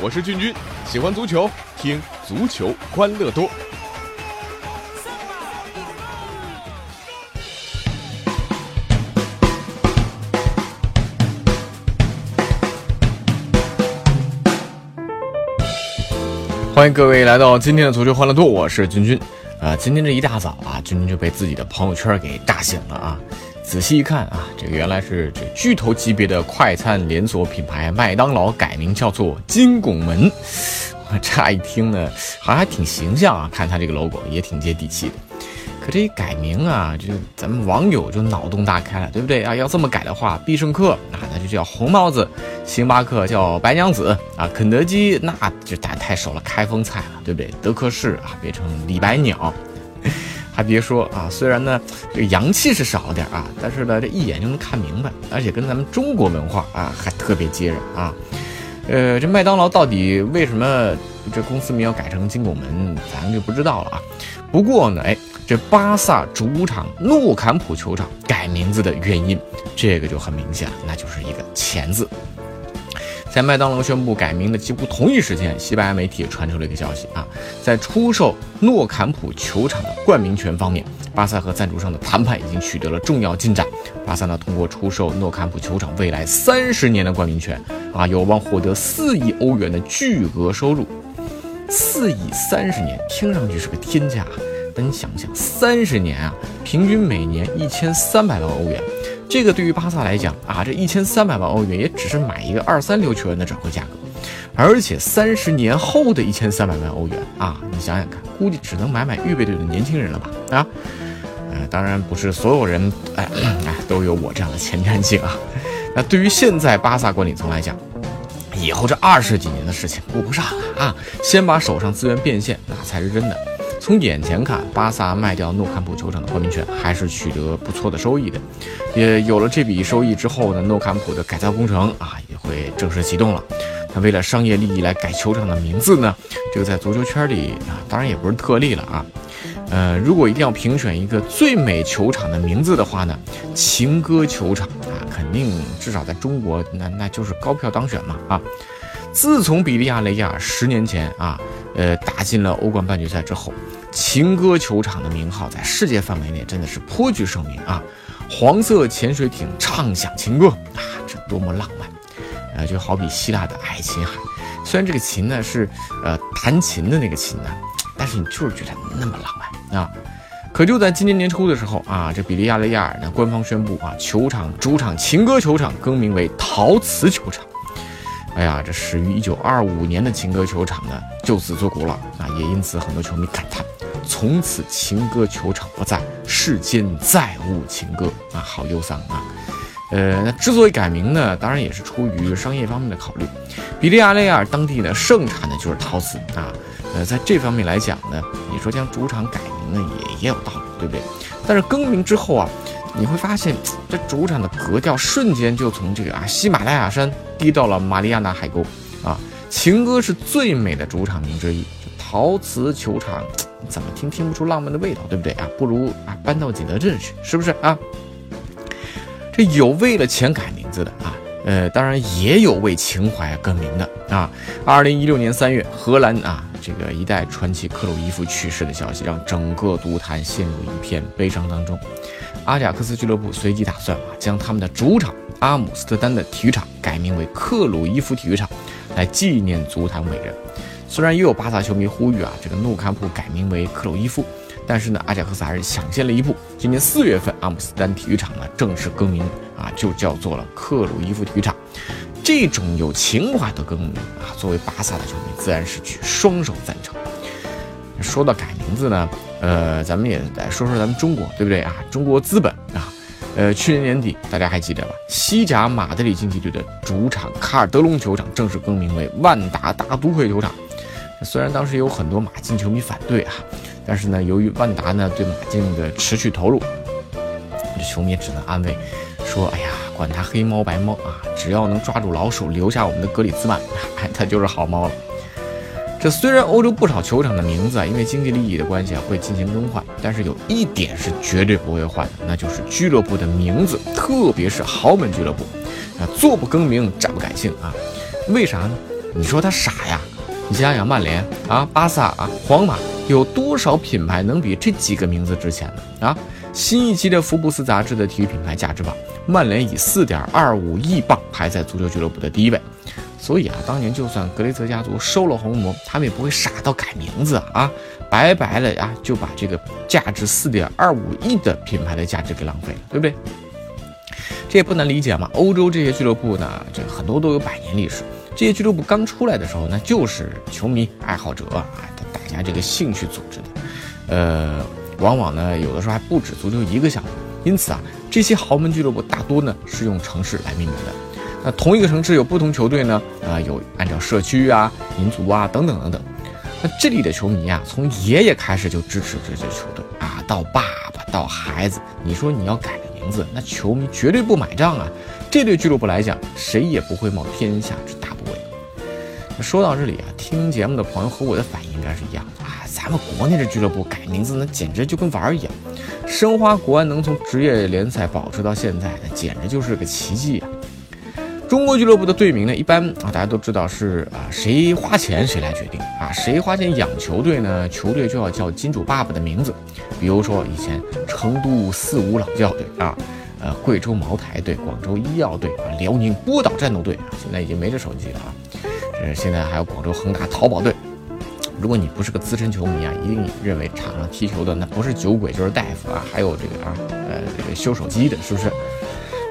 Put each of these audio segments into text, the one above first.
我是俊君，喜欢足球，听足球欢乐多。欢迎各位来到今天的足球欢乐多，我是君君。啊，今天这一大早啊，君君就被自己的朋友圈给炸醒了啊！仔细一看啊，这个原来是这巨头级别的快餐连锁品牌麦当劳改名叫做金拱门。我乍一听呢，好像还挺形象啊，看它这个 logo 也挺接地气的。可这一改名啊，就咱们网友就脑洞大开了，对不对啊？要这么改的话，必胜客啊，那就叫红帽子；星巴克叫白娘子啊；肯德基那就太太熟了，开封菜了，对不对？德克士啊，变成李白鸟。还别说啊，虽然呢这阳气是少了点啊，但是呢这一眼就能看明白，而且跟咱们中国文化啊还特别接壤啊。呃，这麦当劳到底为什么这公司名要改成金拱门，咱就不知道了啊。不过呢，哎。这巴萨主场诺坎普球场改名字的原因，这个就很明显了，那就是一个钱字。在麦当劳宣布改名的几乎同一时间，西班牙媒体也传出了一个消息啊，在出售诺坎普球场的冠名权方面，巴萨和赞助商的谈判已经取得了重要进展。巴萨呢，通过出售诺坎普球场未来三十年的冠名权啊，有望获得四亿欧元的巨额收入。四亿三十年，听上去是个天价。但你想想，三十年啊，平均每年一千三百万欧元，这个对于巴萨来讲啊，这一千三百万欧元也只是买一个二三流球员的转会价格，而且三十年后的一千三百万欧元啊，你想想看，估计只能买买预备队的年轻人了吧？啊，呃，当然不是所有人哎 哎都有我这样的前瞻性啊。那对于现在巴萨管理层来讲，以后这二十几年的事情顾不上了啊，先把手上资源变现，那才是真的。从眼前看，巴萨卖掉诺坎普球场的冠名权还是取得不错的收益的。也有了这笔收益之后呢，诺坎普的改造工程啊也会正式启动了。那为了商业利益来改球场的名字呢，这个在足球圈里啊，当然也不是特例了啊。呃，如果一定要评选一个最美球场的名字的话呢，情歌球场啊，肯定至少在中国那那就是高票当选嘛啊。自从比利亚雷亚十年前啊，呃，打进了欧冠半决赛之后。情歌球场的名号在世界范围内真的是颇具盛名啊！黄色潜水艇唱响情歌啊，这多么浪漫！呃，就好比希腊的爱琴海，虽然这个琴呢是呃弹琴的那个琴呢，但是你就是觉得那么浪漫啊！可就在今年年初的时候啊，这比利亚雷亚尔呢官方宣布啊，球场主场情歌球场更名为陶瓷球场。哎呀，这始于一九二五年的情歌球场呢就此作古了啊！也因此很多球迷感叹。从此情歌球场不在，世间再无情歌啊，好忧伤啊！呃，那之所以改名呢，当然也是出于商业方面的考虑。比利亚雷亚尔当地呢盛产的就是陶瓷啊，呃，在这方面来讲呢，你说将主场改名呢也也有道理，对不对？但是更名之后啊，你会发现这主场的格调瞬间就从这个啊喜马拉雅山低到了马里亚纳海沟啊。情歌是最美的主场名之一，陶瓷球场。怎么听听不出浪漫的味道，对不对啊？不如啊搬到景德镇去，是不是啊？这有为了钱改名字的啊，呃，当然也有为情怀更名的啊。二零一六年三月，荷兰啊这个一代传奇克鲁伊夫去世的消息，让整个足坛陷入一片悲伤当中。阿贾克斯俱乐部随即打算啊将他们的主场阿姆斯特丹的体育场改名为克鲁伊夫体育场，来纪念足坛伟人。虽然也有巴萨球迷呼吁啊，这个诺坎普改名为克鲁伊夫，但是呢，阿贾克斯还是抢先了一步。今年四月份，阿姆斯丹体育场呢正式更名啊，就叫做了克鲁伊夫体育场。这种有情怀的更名啊，作为巴萨的球迷自然是举双手赞成。说到改名字呢，呃，咱们也来说说咱们中国，对不对啊？中国资本啊，呃，去年年底大家还记得吧？西甲马德里竞技队的主场卡尔德隆球场正式更名为万达大都会球场。虽然当时有很多马竞球迷反对啊，但是呢，由于万达呢对马竞的持续投入，这球迷只能安慰说：“哎呀，管他黑猫白猫啊，只要能抓住老鼠，留下我们的格里兹曼，哎，他就是好猫了。”这虽然欧洲不少球场的名字啊，因为经济利益的关系啊会进行更换但是有一点是绝对不会换的，那就是俱乐部的名字，特别是豪门俱乐部，啊，坐不更名，站不改姓啊。为啥呢？你说他傻呀？你想想，曼联啊、巴萨啊、皇马，有多少品牌能比这几个名字值钱呢？啊，新一期的福布斯杂志的体育品牌价值榜，曼联以四点二五亿镑排在足球俱乐部的第一位。所以啊，当年就算格雷泽家族收了红魔，他们也不会傻到改名字啊，白白的呀就把这个价值四点二五亿的品牌的价值给浪费了，对不对？这也不难理解嘛。欧洲这些俱乐部呢，这很多都有百年历史。这些俱乐部刚出来的时候，那就是球迷爱好者啊，大家这个兴趣组织的，呃，往往呢有的时候还不止足球一个项目。因此啊，这些豪门俱乐部大多呢是用城市来命名的。那同一个城市有不同球队呢，啊，有按照社区啊、民族啊等等等等。那这里的球迷啊，从爷爷开始就支持这支球队啊，到爸爸到孩子，你说你要改个名字，那球迷绝对不买账啊。这对俱乐部来讲，谁也不会冒天下之。说到这里啊，听节目的朋友和我的反应应该是一样的啊。咱们国内的俱乐部改名字，那简直就跟玩儿一样。申花国安能从职业联赛保持到现在，那简直就是个奇迹啊。中国俱乐部的队名呢，一般啊，大家都知道是啊，谁花钱谁来决定啊。谁花钱养球队呢？球队就要叫金主爸爸的名字。比如说以前成都四五老教队啊，呃，贵州茅台队、广州医药队啊，辽宁波导战斗队啊，现在已经没这手机了啊。呃，现在还有广州恒大淘宝队。如果你不是个资深球迷啊，一定认为场上踢球的那不是酒鬼就是大夫啊，还有这个啊，呃，这个修手机的，是不是？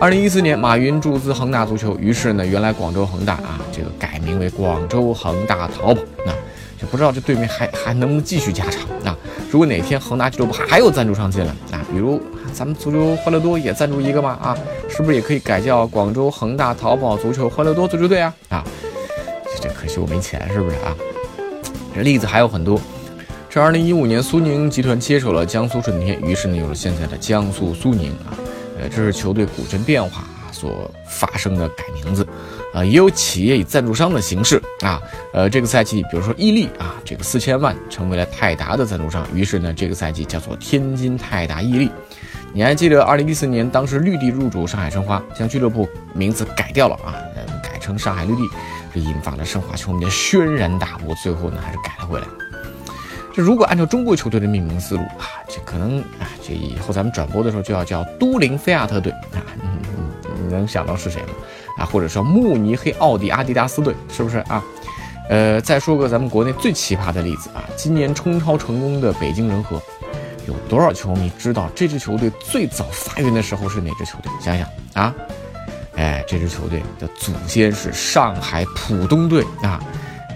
二零一四年，马云注资恒大足球，于是呢，原来广州恒大啊，这个改名为广州恒大淘宝。那就不知道这对面还还能不能继续加场啊？如果哪天恒大俱乐部还有赞助商进来啊，比如咱们足球欢乐多也赞助一个嘛啊，是不是也可以改叫广州恒大淘宝足球欢乐多足球队啊？啊？可惜我没钱，是不是啊？这例子还有很多。这二零一五年，苏宁集团接手了江苏舜天，于是呢有了现在的江苏苏宁啊。呃，这是球队股权变化所发生的改名字啊。也有企业以赞助商的形式啊。呃，这个赛季，比如说伊利啊，这个四千万成为了泰达的赞助商，于是呢这个赛季叫做天津泰达伊利。你还记得二零一四年，当时绿地入主上海申花，将俱乐部名字改掉了啊，改成上海绿地。这引发了申花球迷的轩然大波，最后呢还是改了回来。这如果按照中国球队的命名思路啊，这可能啊，这以后咱们转播的时候就要叫都灵菲亚特队啊，你能想到是谁吗？啊，或者说慕尼黑奥迪阿迪达斯队，是不是啊？呃，再说个咱们国内最奇葩的例子啊，今年冲超成功的北京人和，有多少球迷知道这支球队最早发源的时候是哪支球队？想想啊。哎，这支球队的祖先是上海浦东队啊，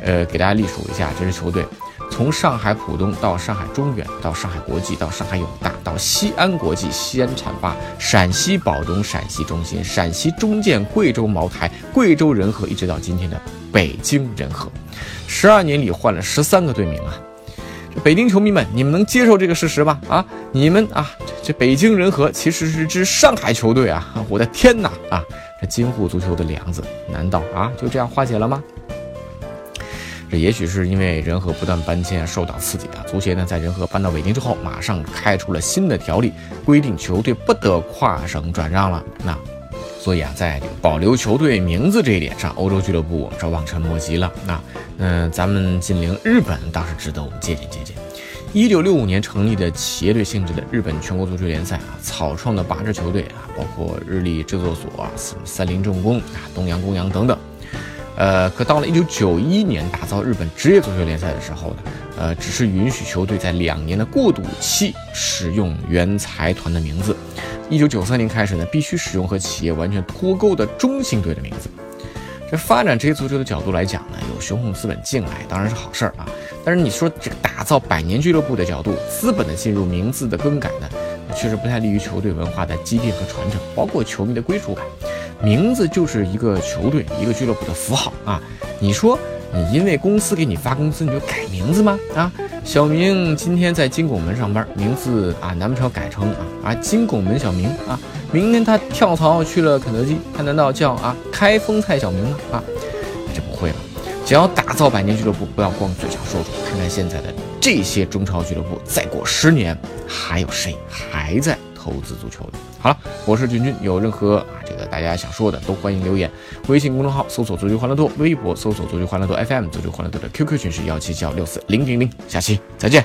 呃，给大家隶属一下，这支球队从上海浦东到上海中远，到上海国际，到上海永大，到西安国际、西安浐灞、陕西宝中、陕西中心、陕西中建、贵州茅台、贵州仁和，一直到今天的北京仁和，十二年里换了十三个队名啊。北京球迷们，你们能接受这个事实吗？啊，你们啊，这北京人和其实是支上海球队啊！我的天哪啊！这京沪足球的梁子，难道啊就这样化解了吗？这也许是因为人和不断搬迁受到刺激啊。足协呢，在人和搬到北京之后，马上开出了新的条例，规定球队不得跨省转让了。那所以啊，在这个保留球队名字这一点上，欧洲俱乐部是望尘莫及了。那嗯，咱们近邻日本倒是值得我们借鉴借鉴。一九六五年成立的企业队性质的日本全国足球联赛啊，草创的八支球队啊，包括日立制作所啊、三菱重工啊、东洋公羊等等。呃，可到了一九九一年打造日本职业足球联赛的时候呢，呃，只是允许球队在两年的过渡期使用原财团的名字。一九九三年开始呢，必须使用和企业完全脱钩的中信队的名字。这发展职业足球的角度来讲呢，有雄厚资本进来当然是好事儿啊。但是你说这个打造百年俱乐部的角度，资本的进入、名字的更改呢，确实不太利于球队文化的积淀和传承，包括球迷的归属感。名字就是一个球队、一个俱乐部的符号啊。你说你因为公司给你发工资你就改名字吗？啊，小明今天在金拱门上班，名字啊难不成改成啊啊金拱门小明啊？明天他跳槽去了肯德基，他难道叫啊开封菜小明吗？啊，这不会了？想要打造百年俱乐部，不要光嘴上说说，看看现在的这些中超俱乐部，再过十年，还有谁还在投资足球的？好了，我是君君，有任何啊这个大家想说的，都欢迎留言。微信公众号搜索“足球欢乐多”，微博搜索“足球欢乐多 FM”，足球欢乐多的 QQ 群是幺七七幺六四零零零。下期再见。